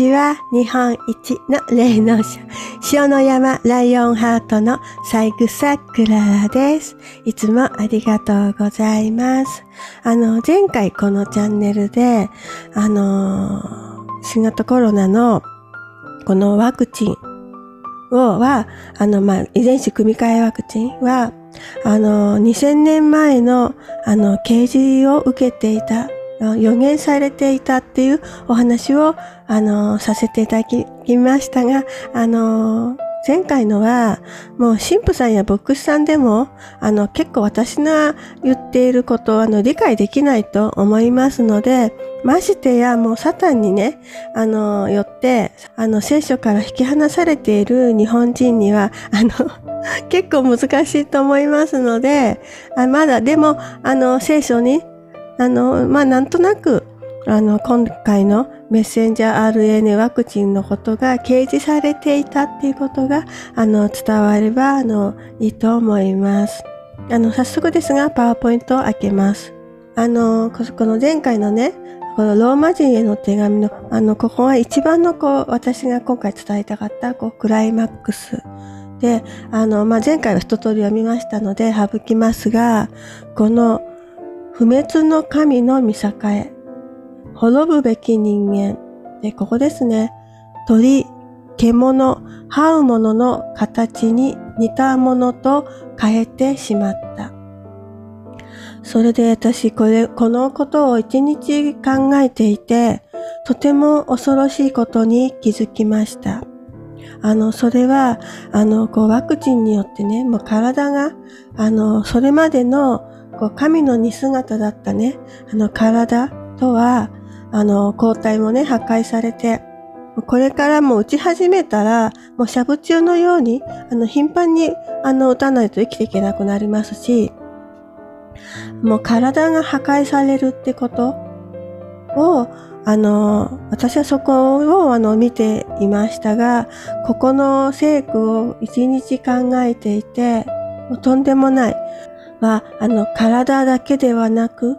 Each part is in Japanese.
こんにちは。日本一の霊能者、塩の山ライオンハートのサイグサクララです。いつもありがとうございます。あの、前回このチャンネルで、あの、新型コロナのこのワクチンをは、あの、まあ、遺伝子組み換えワクチンは、あの、2000年前の、あの、刑事を受けていた予言されていたっていうお話を、あの、させていただきましたが、あの、前回のは、もう神父さんや牧師さんでも、あの、結構私の言っていることを、あの、理解できないと思いますので、ましてや、もうサタンにね、あの、よって、あの、聖書から引き離されている日本人には、あの、結構難しいと思いますので、あまだ、でも、あの、聖書にあの、まあ、なんとなく、あの、今回のメッセンジャー RNA ワクチンのことが掲示されていたっていうことが、あの、伝われば、あの、いいと思います。あの、早速ですが、パワーポイントを開けます。あの、この前回のね、このローマ人への手紙の、あの、ここは一番のこう、私が今回伝えたかった、こう、クライマックス。で、あの、まあ、前回は一通り読みましたので、省きますが、この、不滅の神の見境へ、滅ぶべき人間。で、ここですね。鳥、獣、這うものの形に似たものと変えてしまった。それで私、これ、このことを一日考えていて、とても恐ろしいことに気づきました。あの、それは、あの、こう、ワクチンによってね、もう体が、あの、それまでのこう神の似姿だったね、あの体とは、あの、抗体もね、破壊されて、これからも打ち始めたら、もうしゃぶ中のように、あの、頻繁に、あの、打たないと生きていけなくなりますし、もう体が破壊されるってことを、あの、私はそこを、あの、見ていましたが、ここの聖句を一日考えていて、もうとんでもない。は、あの、体だけではなく、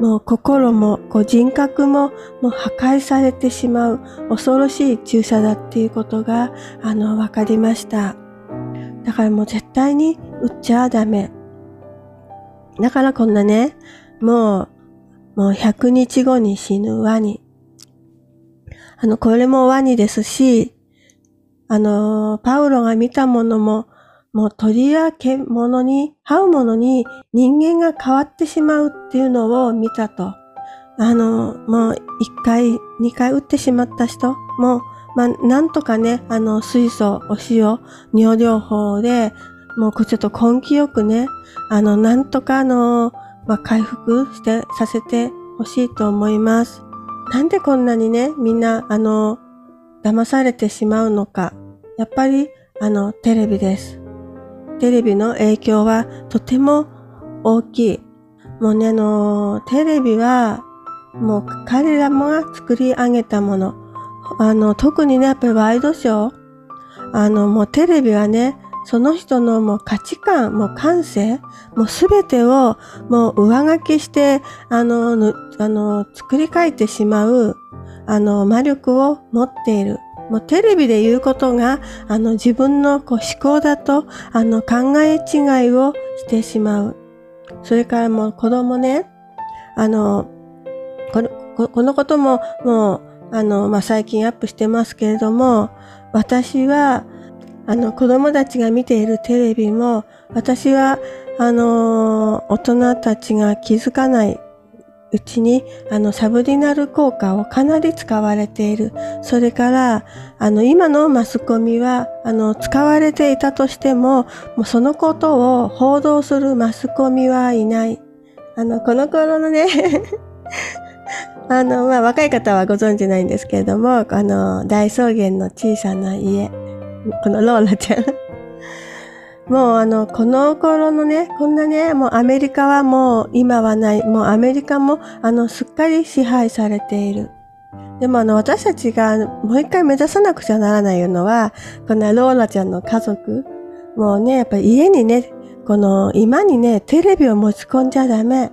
もう心も、こう人格も、もう破壊されてしまう恐ろしい注射だっていうことが、あの、わかりました。だからもう絶対に打っちゃダメ。だからこんなね、もう、もう100日後に死ぬワニ。あの、これもワニですし、あの、パウロが見たものも、もう鳥や獣に、這うものに人間が変わってしまうっていうのを見たと。あの、もう一回、二回打ってしまった人も、まあ、なんとかね、あの、水素、お塩、尿療法で、もうちょっと根気よくね、あの、なんとかあの、まあ、回復して、させてほしいと思います。なんでこんなにね、みんな、あの、騙されてしまうのか。やっぱり、あの、テレビです。テレビの影響はとても大きい。もうね、あの、テレビは、もう彼らもが作り上げたもの。あの、特にね、やっぱりワイドショー。あの、もうテレビはね、その人のもう価値観、もう感性、もうすべてをもう上書きして、あの、あの、作り変えてしまう、あの、魔力を持っている。もうテレビで言うことが、あの自分のこう思考だと、あの考え違いをしてしまう。それからもう子供ね、あの、このこのことももう、あの、まあ、最近アップしてますけれども、私は、あの、子供たちが見ているテレビも、私は、あの、大人たちが気づかないうちに、あの、サブリナル効果をかなり使われている。それから、あの、今のマスコミは、あの、使われていたとしても、もうそのことを報道するマスコミはいない。あの、この頃のね あの、まあ、若い方はご存知ないんですけれども、あの、大草原の小さな家。このローラちゃんもうあの、この頃のね、こんなね、もうアメリカはもう今はない、もうアメリカもあの、すっかり支配されている。でもあの、私たちがもう一回目指さなくちゃならないのは、このローラちゃんの家族、もうね、やっぱり家にね、この今にね、テレビを持ち込んじゃダメ。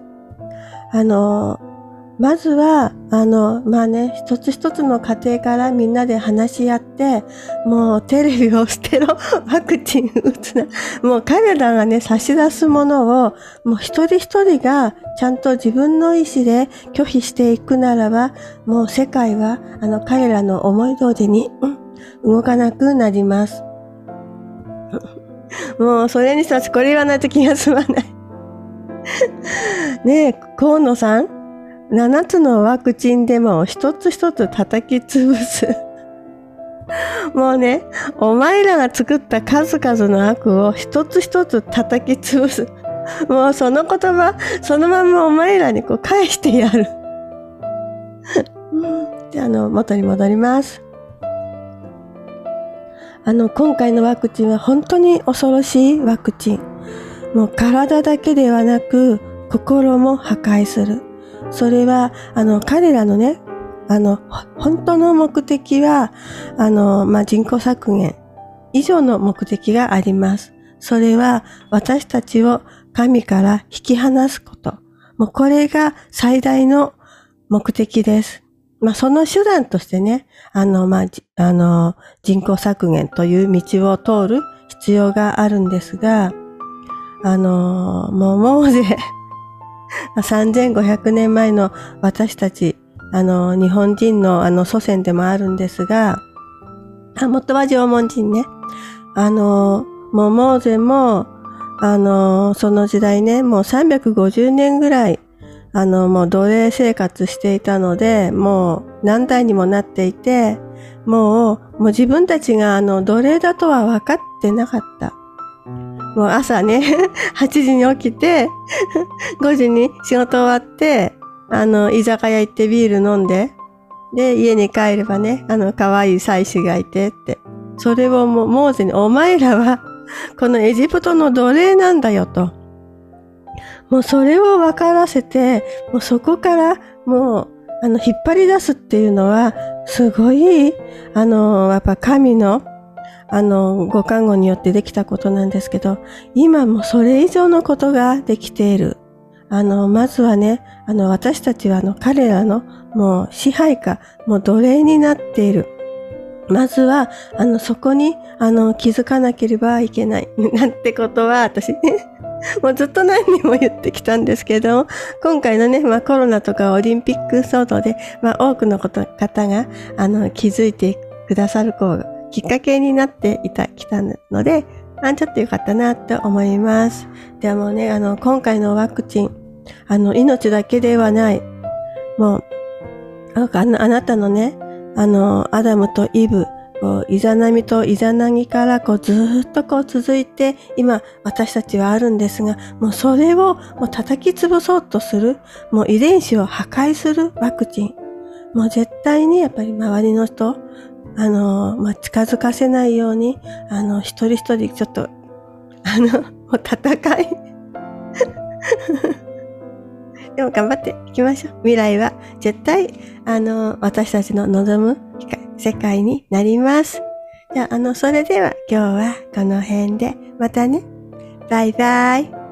あの、まずは、あの、まあね、一つ一つの家庭からみんなで話し合って、もうテレビを捨てろ、ワクチン打つな。もう彼らがね、差し出すものを、もう一人一人がちゃんと自分の意思で拒否していくならば、もう世界は、あの、彼らの思い通りに、うん、動かなくなります。もうそれにさ、これ言わないと気が済まない。ねえ、河野さん？7つのワクチンでも一つ一つ叩き潰す。もうね、お前らが作った数々の悪を一つ一つ叩き潰す。もうその言葉、そのままお前らにこう返してやる。で、あの、元に戻ります。あの、今回のワクチンは本当に恐ろしいワクチン。もう体だけではなく、心も破壊する。それは、あの、彼らのね、あの、本当の目的は、あの、まあ、人口削減以上の目的があります。それは、私たちを神から引き離すこと。もうこれが最大の目的です。まあ、その手段としてね、あの、まあ、あの、人口削減という道を通る必要があるんですが、あの、もう、もうぜ、3500年前の私たち、あの、日本人のあの祖先でもあるんですが、あ、元は縄文人ね。あの、もうモーゼも、あの、その時代ね、もう350年ぐらい、あの、もう奴隷生活していたので、もう何代にもなっていて、もう、もう自分たちがあの奴隷だとは分かってなかった。もう朝ね、8時に起きて、5時に仕事終わって、あの、居酒屋行ってビール飲んで、で、家に帰ればね、あの、可愛い妻子がいてって。それをもう、モーゼに、お前らは、このエジプトの奴隷なんだよと。もうそれを分からせて、もうそこからもう、あの、引っ張り出すっていうのは、すごい、あの、やっぱ神のあの、ご看護によってできたことなんですけど、今もそれ以上のことができている。あの、まずはね、あの、私たちはあの、彼らのもう支配下、もう奴隷になっている。まずは、あの、そこに、あの、気づかなければいけない。なんてことは、私ね、もうずっと何人も言ってきたんですけど、今回のね、まあコロナとかオリンピック騒動で、まあ多くの方が、あの、気づいてくださる子きっかけになっていた、きたので、あちょっとよかったなと思います。でもね、あの、今回のワクチン、あの、命だけではない。もう、あ、あなたのね、あの、アダムとイブ、こう、イザナミとイザナギからこうずっとこう続いて、今私たちはあるんですが、もうそれをもう叩き潰そうとする、もう遺伝子を破壊するワクチン。もう絶対にやっぱり周りの人、あの、まあ、近づかせないように、あの、一人一人ちょっと、あの、もう戦い。でも頑張っていきましょう。未来は絶対、あの、私たちの望む世界になります。じゃあ、あの、それでは今日はこの辺で、またね。バイバイ。